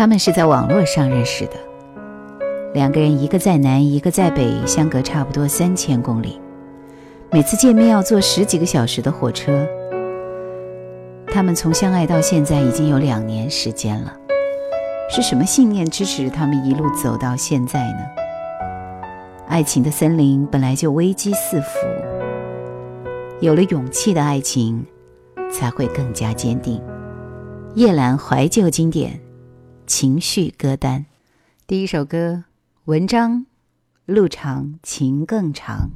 他们是在网络上认识的，两个人一个在南，一个在北，相隔差不多三千公里，每次见面要坐十几个小时的火车。他们从相爱到现在已经有两年时间了，是什么信念支持他们一路走到现在呢？爱情的森林本来就危机四伏，有了勇气的爱情才会更加坚定。夜阑怀旧经典。情绪歌单，第一首歌，文章，路长情更长。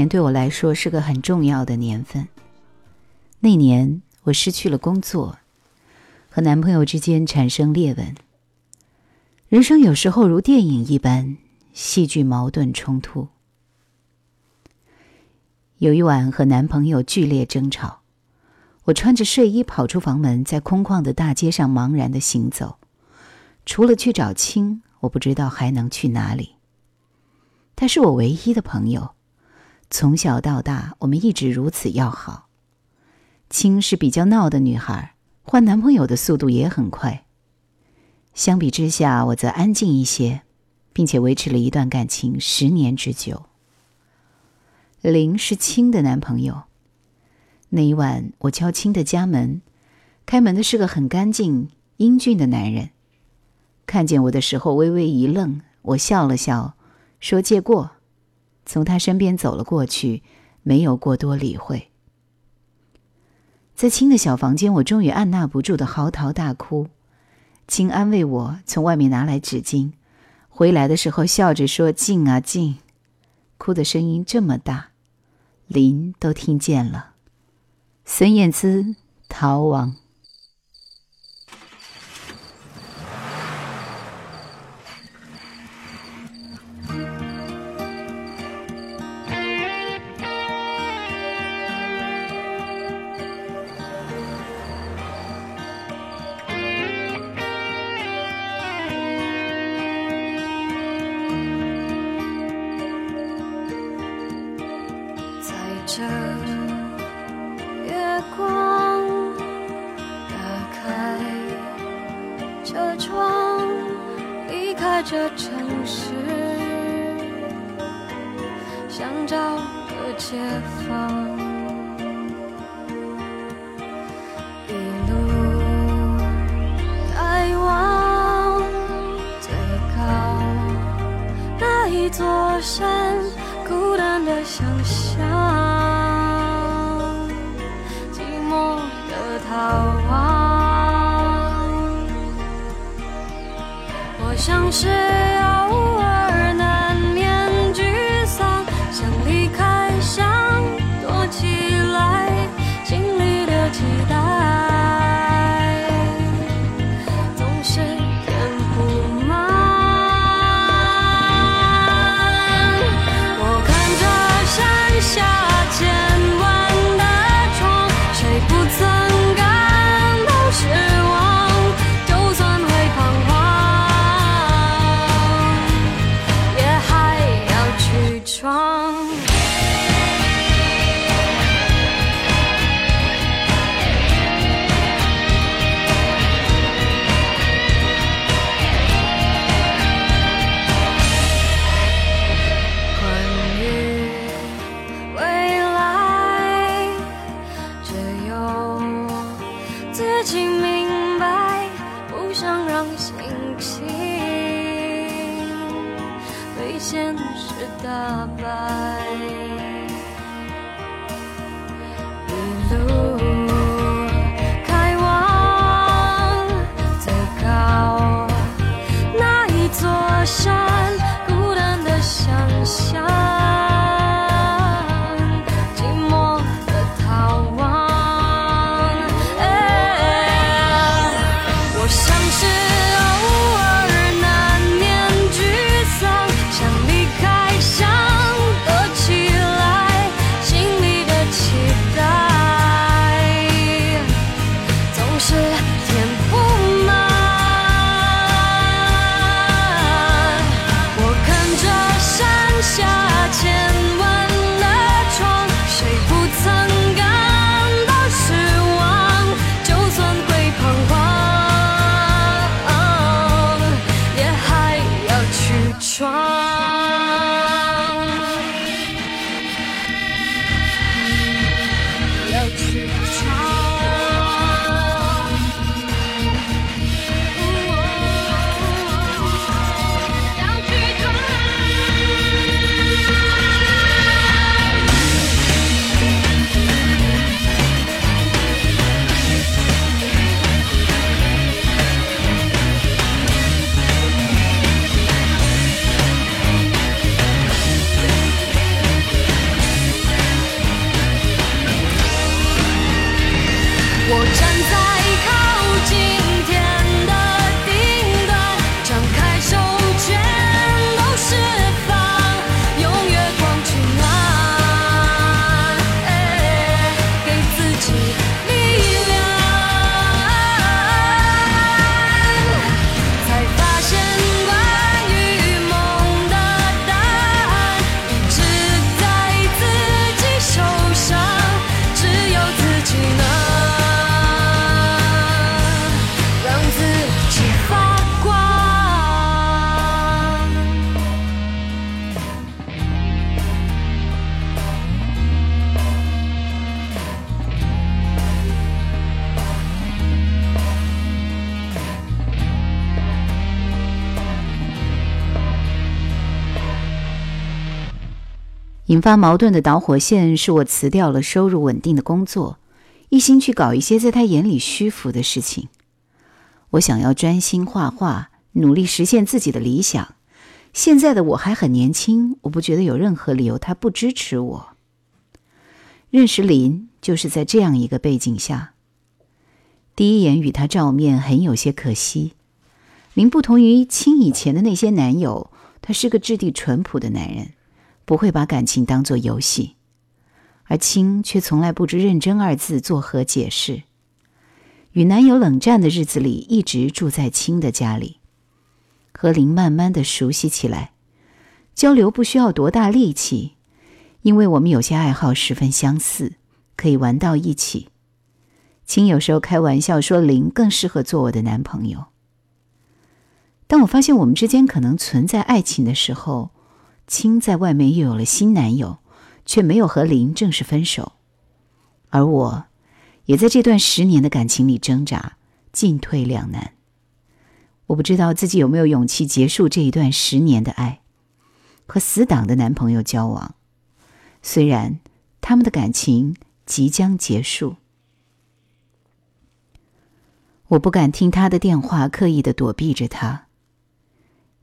年对我来说是个很重要的年份。那年我失去了工作，和男朋友之间产生裂纹。人生有时候如电影一般，戏剧矛盾冲突。有一晚和男朋友剧烈争吵，我穿着睡衣跑出房门，在空旷的大街上茫然的行走。除了去找青，我不知道还能去哪里。他是我唯一的朋友，从小到大我们一直如此要好。青是比较闹的女孩，换男朋友的速度也很快。相比之下，我则安静一些，并且维持了一段感情十年之久。林是青的男朋友。那一晚，我敲青的家门，开门的是个很干净、英俊的男人。看见我的时候，微微一愣，我笑了笑，说：“借过。”从他身边走了过去，没有过多理会。在青的小房间，我终于按捺不住的嚎啕大哭。青安慰我，从外面拿来纸巾，回来的时候笑着说：“静啊静。”哭的声音这么大。林都听见了，孙燕姿逃亡。是。引发矛盾的导火线是我辞掉了收入稳定的工作，一心去搞一些在他眼里虚浮的事情。我想要专心画画，努力实现自己的理想。现在的我还很年轻，我不觉得有任何理由他不支持我。认识林就是在这样一个背景下。第一眼与他照面很有些可惜。林不同于亲以前的那些男友，他是个质地淳朴的男人。不会把感情当作游戏，而青却从来不知“认真”二字作何解释。与男友冷战的日子里，一直住在青的家里，和林慢慢的熟悉起来。交流不需要多大力气，因为我们有些爱好十分相似，可以玩到一起。青有时候开玩笑说林更适合做我的男朋友。当我发现我们之间可能存在爱情的时候，青在外面又有了新男友，却没有和林正式分手，而我，也在这段十年的感情里挣扎，进退两难。我不知道自己有没有勇气结束这一段十年的爱，和死党的男朋友交往。虽然他们的感情即将结束，我不敢听他的电话，刻意的躲避着他。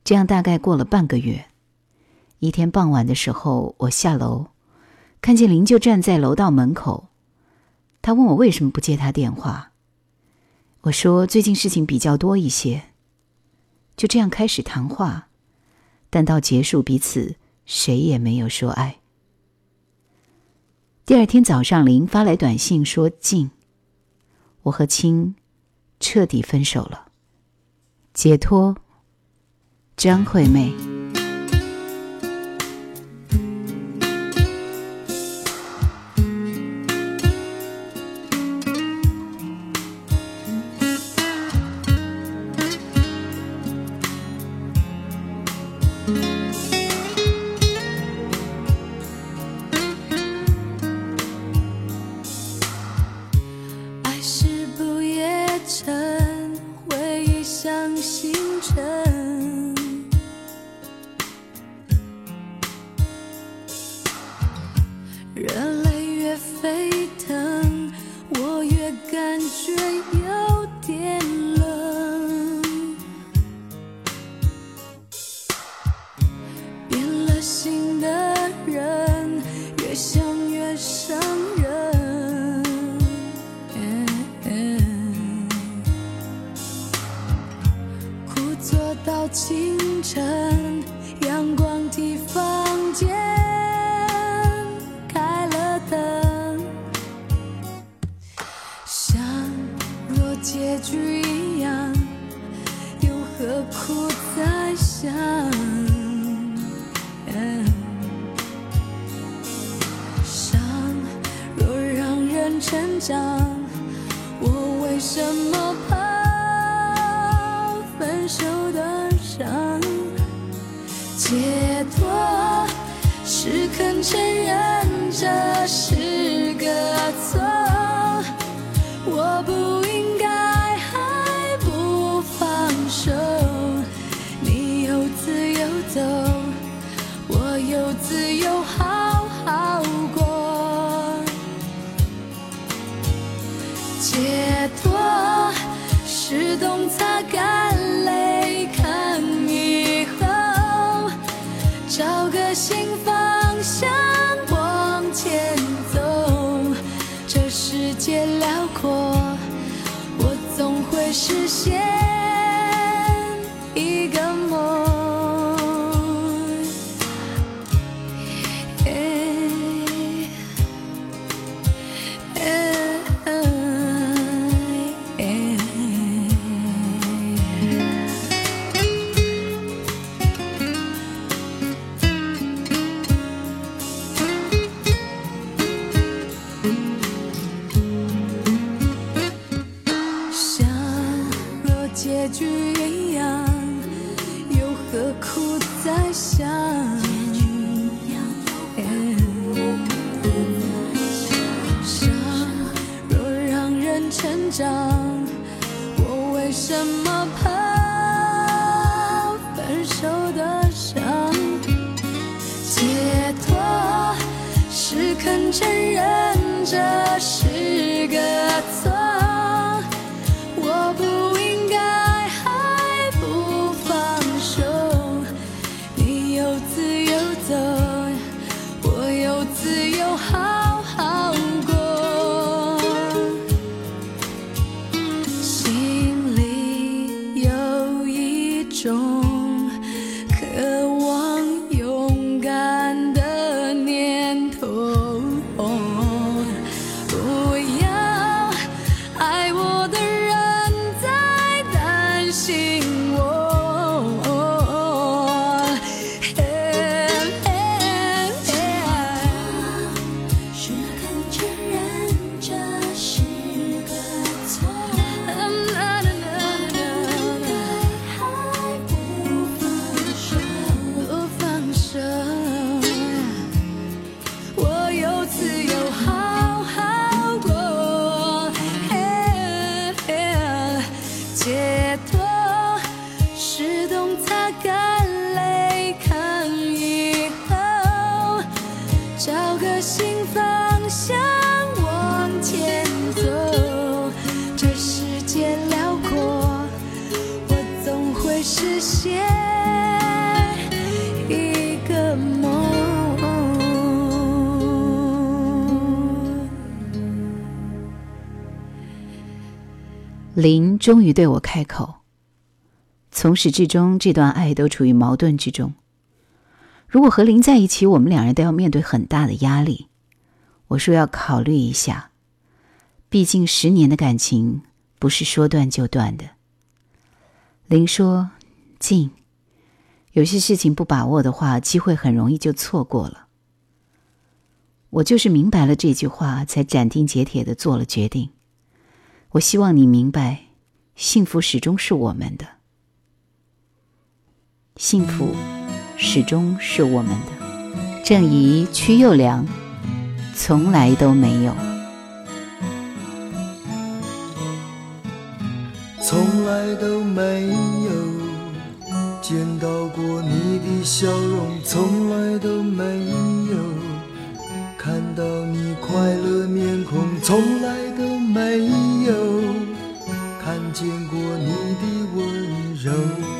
这样大概过了半个月。一天傍晚的时候，我下楼，看见林就站在楼道门口。他问我为什么不接他电话。我说最近事情比较多一些。就这样开始谈话，但到结束，彼此谁也没有说爱。第二天早上，林发来短信说：“静，我和青彻底分手了，解脱。”张惠妹。手终于对我开口。从始至终，这段爱都处于矛盾之中。如果和林在一起，我们两人都要面对很大的压力。我说要考虑一下，毕竟十年的感情不是说断就断的。林说：“静，有些事情不把握的话，机会很容易就错过了。”我就是明白了这句话，才斩钉截铁的做了决定。我希望你明白，幸福始终是我们的，幸福始终是我们的。郑怡、屈又良从来都没有。从来都没有见到过你的笑容，从来都没有看到你快乐面孔，从来都没有见过你的温柔。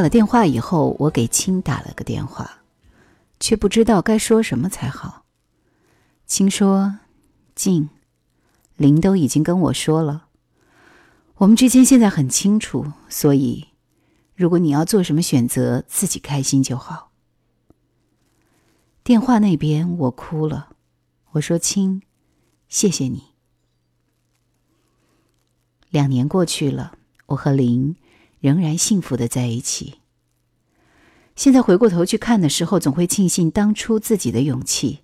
挂了电话以后我给青打了个电话却不知道该说什么才好。青说静林都已经跟我说了。我们之间现在很清楚所以如果你要做什么选择自己开心就好。电话那边我哭了我说青谢谢你。两年过去了我和林仍然幸福的在一起。现在回过头去看的时候总会庆幸当初自己的勇气。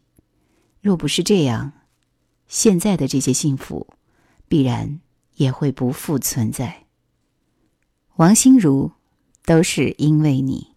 若不是这样现在的这些幸福必然也会不复存在。王心如都是因为你。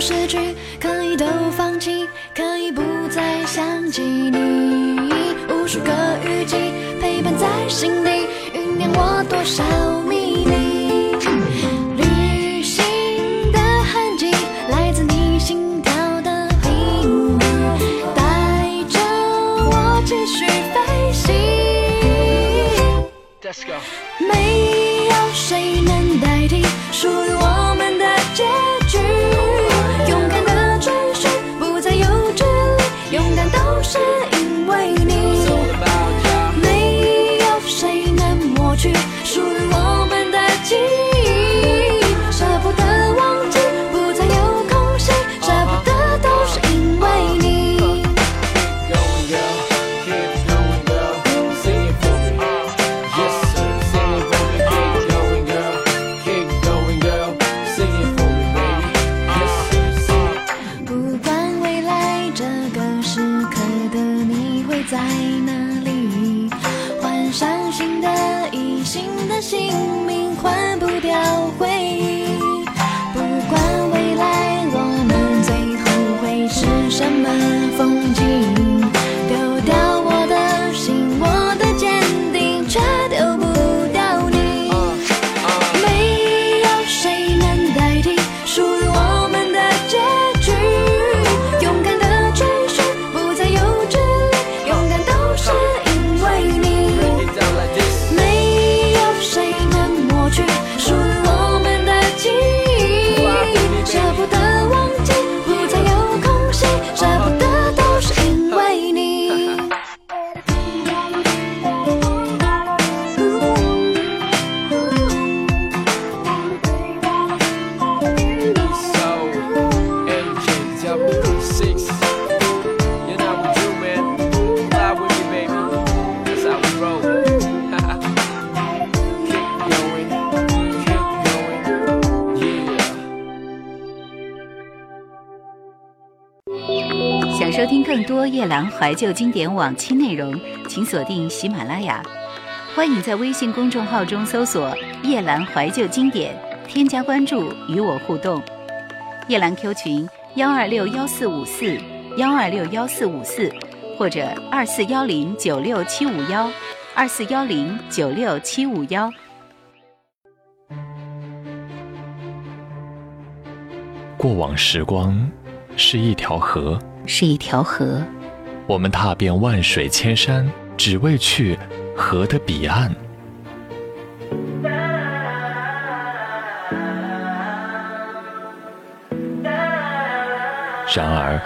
失去可以都放弃可以不再想起你。无数个雨季陪伴在心底酝酿过多少怀旧经典往期内容，请锁定喜马拉雅。欢迎在微信公众号中搜索“夜兰怀旧经典”，添加关注与我互动。夜兰 Q 群：幺二六幺四五四幺二六幺四五四，或者二四幺零九六七五幺二四幺零九六七五幺。过往时光是一条河，是一条河，我们踏遍万水千山，只为去河的彼岸。然而，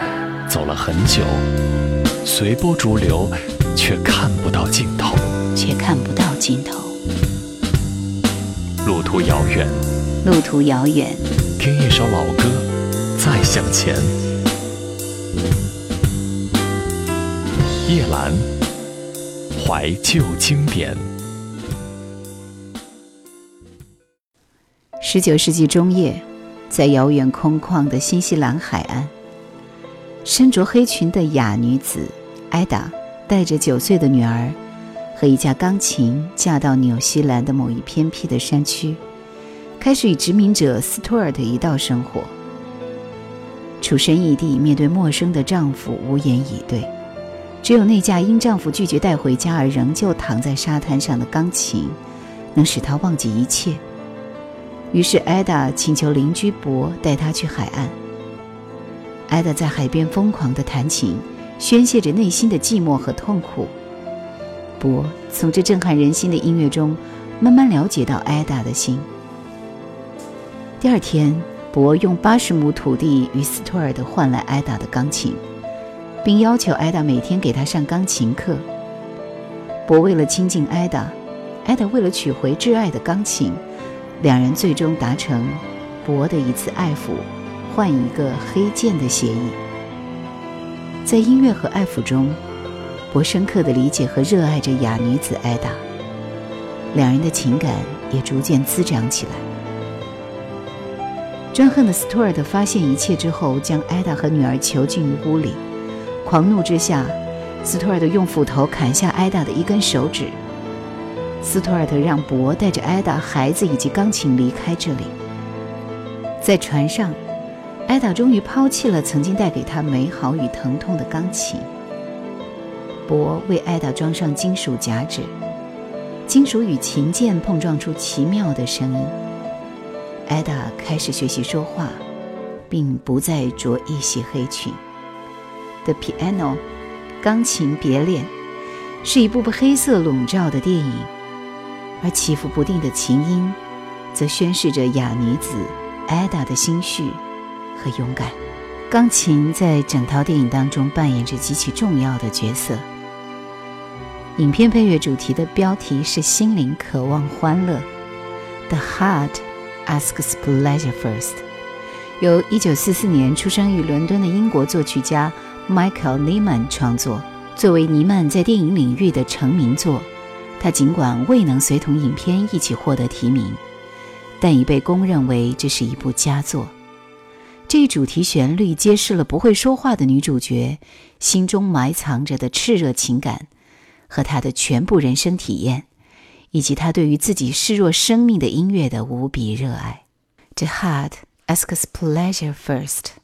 走了很久，随波逐流，却看不到尽头。却看不到尽头。路途遥远，路途遥远，听一首老歌，再向前。叶兰，怀旧经典。十九世纪中叶，在遥远空旷的新西兰海岸，身着黑裙的哑女子艾达，带着九岁的女儿和一架钢琴，嫁到纽西兰的某一偏僻的山区，开始与殖民者斯图尔特一道生活。处身异地，面对陌生的丈夫，无言以对。只有那架因丈夫拒绝带回家而仍旧躺在沙滩上的钢琴，能使她忘记一切。于是，艾达请求邻居博带她去海岸。艾达在海边疯狂地弹琴，宣泄着内心的寂寞和痛苦。博从这震撼人心的音乐中，慢慢了解到艾达的心。第二天，博用八十亩土地与斯托尔特换来艾达的钢琴，并要求艾达每天给他上钢琴课。博为了亲近艾达，艾达为了取回挚爱的钢琴。两人最终达成博的一次爱抚，换一个黑键的协议。在音乐和爱抚中，博深刻地理解和热爱着哑女子艾达，两人的情感也逐渐滋长起来。专横的斯图尔特发现一切之后，将艾达和女儿囚禁于屋里。狂怒之下，斯图尔特用斧头砍下艾达的一根手指。斯图尔特让博带着艾达、孩子以及钢琴离开这里。在船上，艾达终于抛弃了曾经带给她美好与疼痛的钢琴。博为艾达装上金属夹指，金属与琴键碰撞出奇妙的声音。艾达开始学习说话，并不再着一袭黑裙。The Piano，钢琴别恋，是一部部黑色笼罩的电影。而起伏不定的琴音，则宣示着哑女子艾达的心绪和勇敢。钢琴在整套电影当中扮演着极其重要的角色。影片配乐主题的标题是“心灵渴望欢乐 ”，The heart asks pleasure first，由1944年出生于伦敦的英国作曲家 Michael Nyman 创作，作为尼曼在电影领域的成名作。他尽管未能随同影片一起获得提名，但已被公认为这是一部佳作。这一主题旋律揭示了不会说话的女主角心中埋藏着的炽热情感，和她的全部人生体验，以及她对于自己视若生命的音乐的无比热爱。The heart asks pleasure first。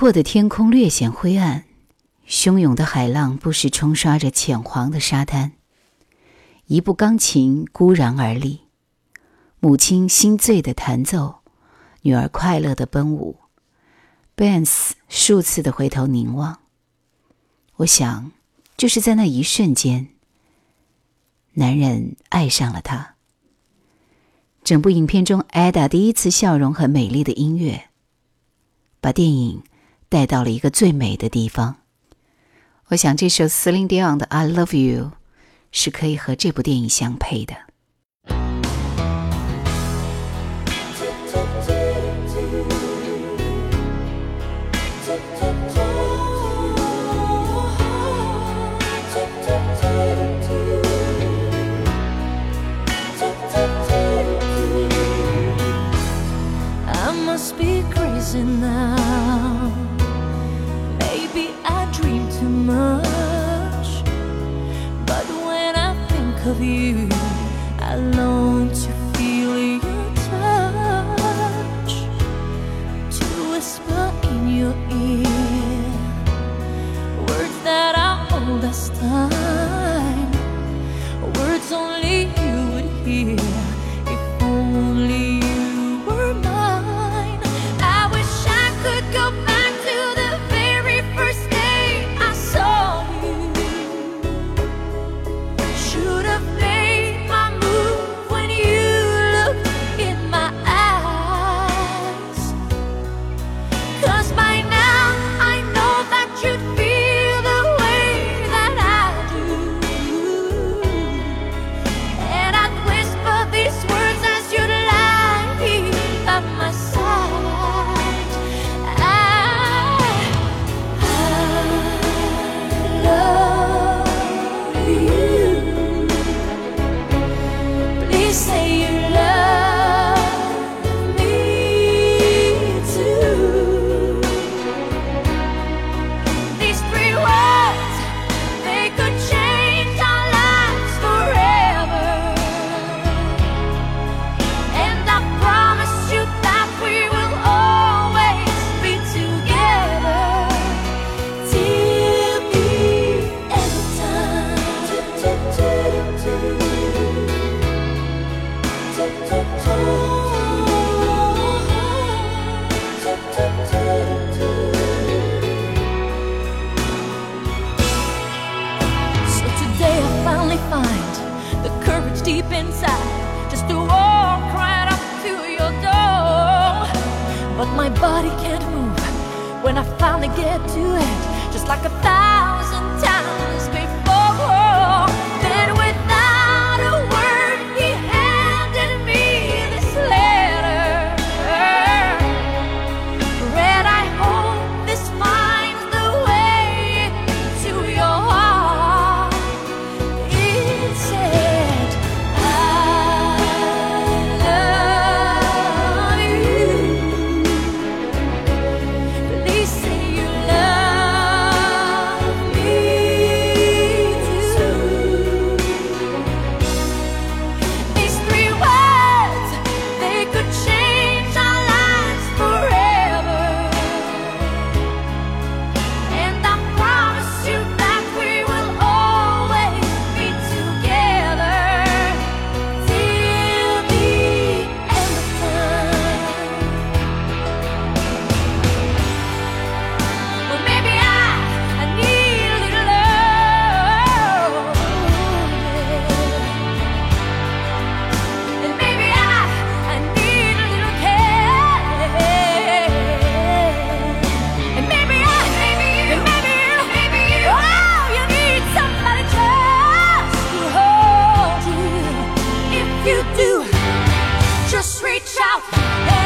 阔的天空略显灰暗，汹涌的海浪不时冲刷着浅黄的沙滩。一部钢琴孤然而立，母亲心醉的弹奏，女儿快乐的奔舞。Benz 数次的回头凝望。我想，就是在那一瞬间，男人爱上了她。整部影片中，Ada 第一次笑容和美丽的音乐，把电影带到了一个最美的地方。我想这首 celine dion 的 i love you 是可以和这部电影相配的。Of you, I long to feel your touch. To whisper in your ear words that are old as time. Body can't move when I finally get to it, just like a thousand reach out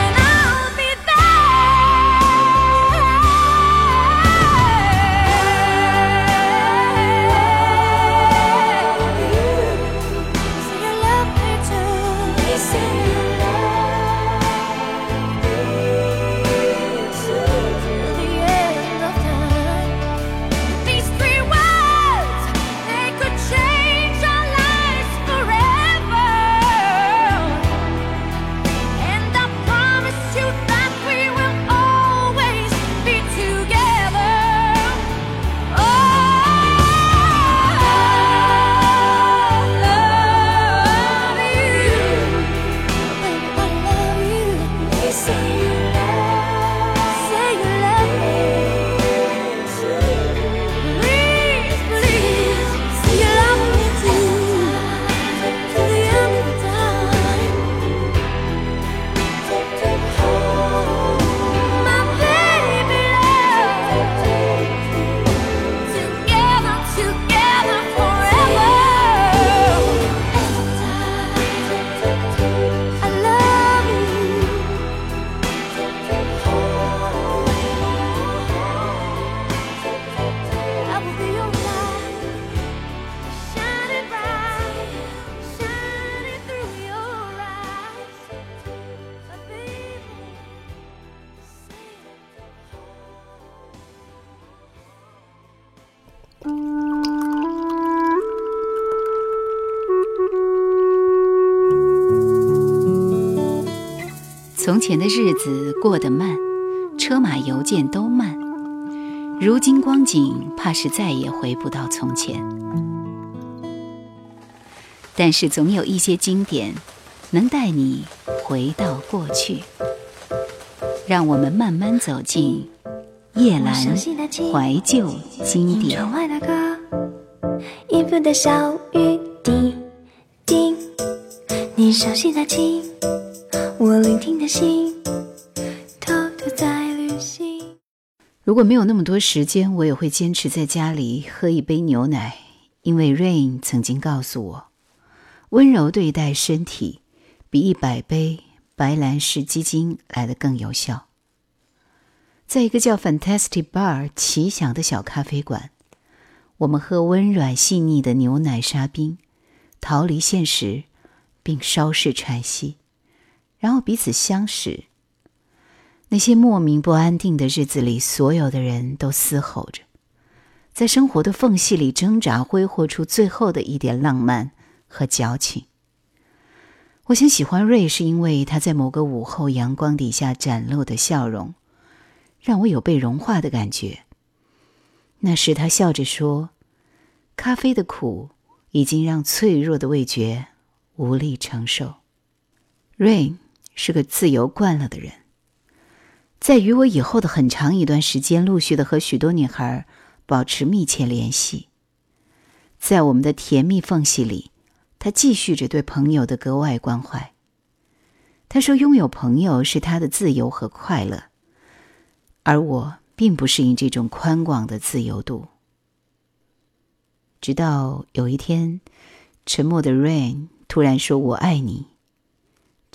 从前的日子过得慢，车马邮件都慢。如今光景，怕是再也回不到从前。但是总有一些经典，能带你回到过去。让我们慢慢走进叶阑怀旧经典。的小雨滴滴，你熟悉的的心，偷偷在旅行。如果没有那么多时间，我也会坚持在家里喝一杯牛奶，因为 Rain 曾经告诉我，温柔对待身体，比一百杯白兰氏鸡精来的更有效。在一个叫 Fantastic Bar 奇想的小咖啡馆，我们喝温软细腻的牛奶沙冰，逃离现实，并稍事喘息，然后彼此相识。那些莫名不安定的日子里，所有的人都嘶吼着，在生活的缝隙里挣扎，挥霍出最后的一点浪漫和矫情。我想喜欢瑞，是因为他在某个午后阳光底下展露的笑容。让我有被融化的感觉。那时他笑着说：“咖啡的苦已经让脆弱的味觉无力承受。” Rain 是个自由惯了的人，在与我以后的很长一段时间，陆续的和许多女孩保持密切联系。在我们的甜蜜缝隙里，他继续着对朋友的格外关怀。他说：“拥有朋友是他的自由和快乐。”而我并不适应这种宽广的自由度。直到有一天，沉默的 Rain 突然说：“我爱你。”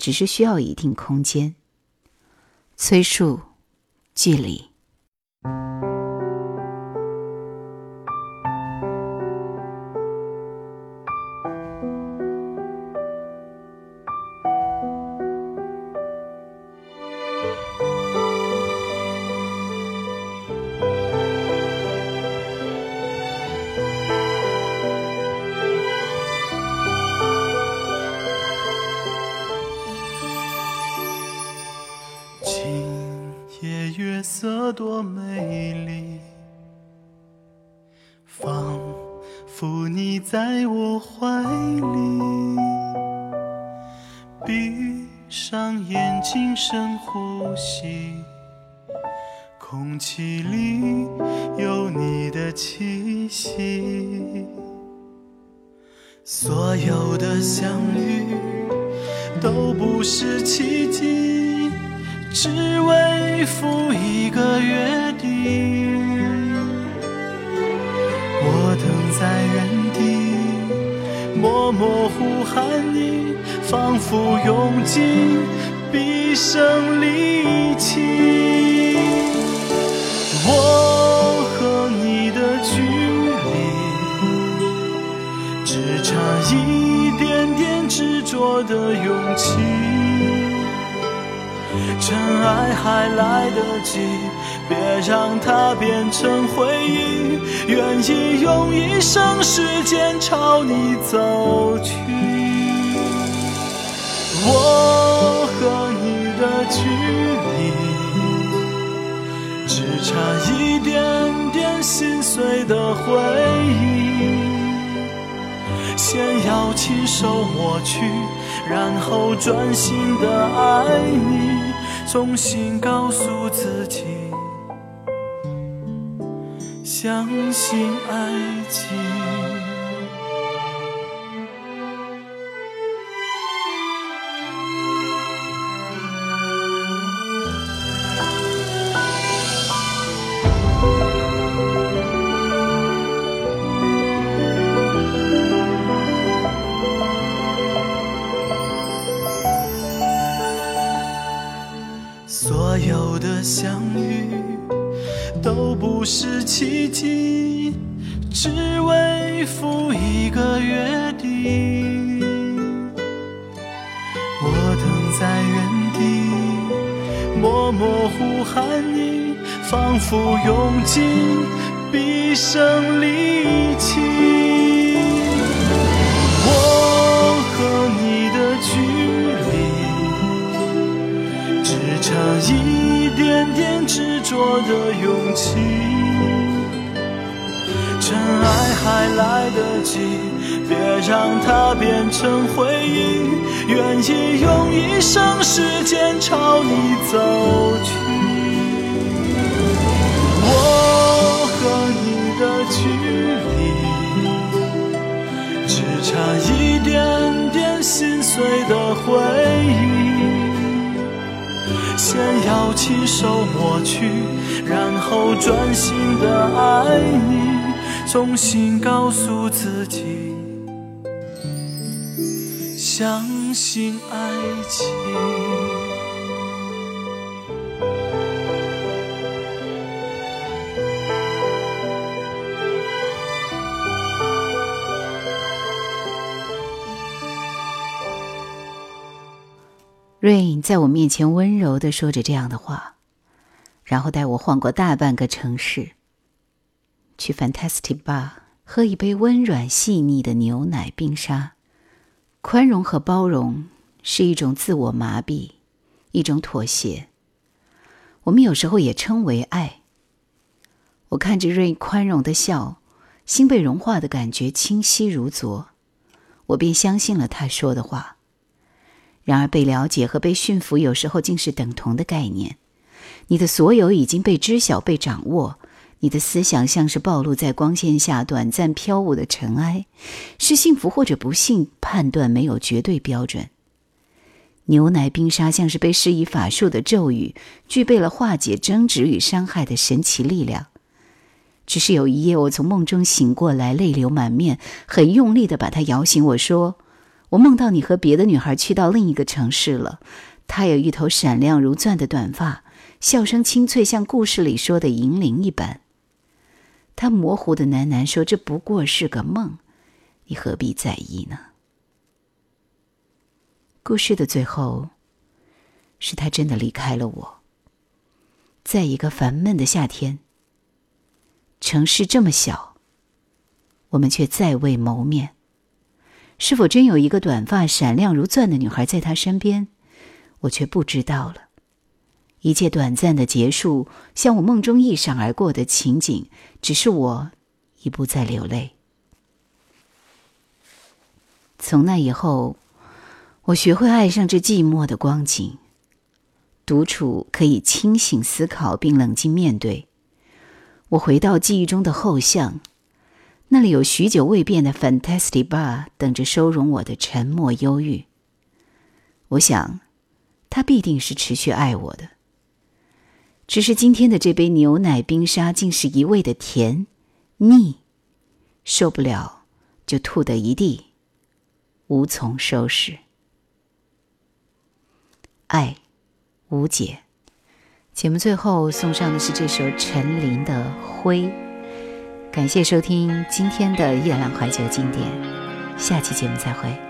只是需要一定空间、催促、距离。只差一点点执着的勇气。真爱还来得及，别让它变成回忆。愿意用一生时间朝你走去。我和你的距离，只差一点点心碎的回忆。先要亲手抹去，然后专心的爱你。重新告诉自己，相信爱情。付用尽毕生力气。我和你的距离。只差一点点执着的勇气。真爱还来得及，别让它变成回忆。愿意用一生时间朝你走去。心碎的回忆。先要亲手抹去，然后专心的爱你。重新告诉自己，相信爱情。Rain 在我面前温柔的说着这样的话，然后带我晃过大半个城市。去 Fantastic Bar 喝一杯温软细腻的牛奶冰沙，宽容和包容是一种自我麻痹，一种妥协。我们有时候也称为爱。我看着 Rain 宽容的笑，心被融化的感觉清晰如昨，我便相信了他说的话。然而，被了解和被驯服有时候竟是等同的概念。你的所有已经被知晓、被掌握。你的思想像是暴露在光线下短暂飘舞的尘埃，是幸福或者不幸，判断没有绝对标准。牛奶冰沙像是被施以法术的咒语，具备了化解争执与伤害的神奇力量。只是有一夜，我从梦中醒过来，泪流满面，很用力的把他摇醒。我说：“我梦到你和别的女孩去到另一个城市了。她有一头闪亮如钻的短发，笑声清脆，像故事里说的银铃一般。”他模糊的喃喃说：“这不过是个梦，你何必在意呢？”故事的最后，是他真的离开了我。在一个烦闷的夏天，城市这么小，我们却再未谋面。是否真有一个短发闪亮如钻的女孩在他身边？我却不知道了。一切短暂的结束，像我梦中一闪而过的情景，只是我已不再流泪。从那以后，我学会爱上这寂寞的光景。独处可以清醒思考并冷静面对。我回到记忆中的后巷，那里有许久未变的 Fantastic Bar 等着收容我的沉默忧郁。我想，他必定是持续爱我的。只是今天的这杯牛奶冰沙竟是一味的甜腻，受不了就吐得一地，无从收拾。爱无解。节目最后送上的是这首陈琳的《灰》。感谢收听今天的夜郎怀旧经典，下期节目再会。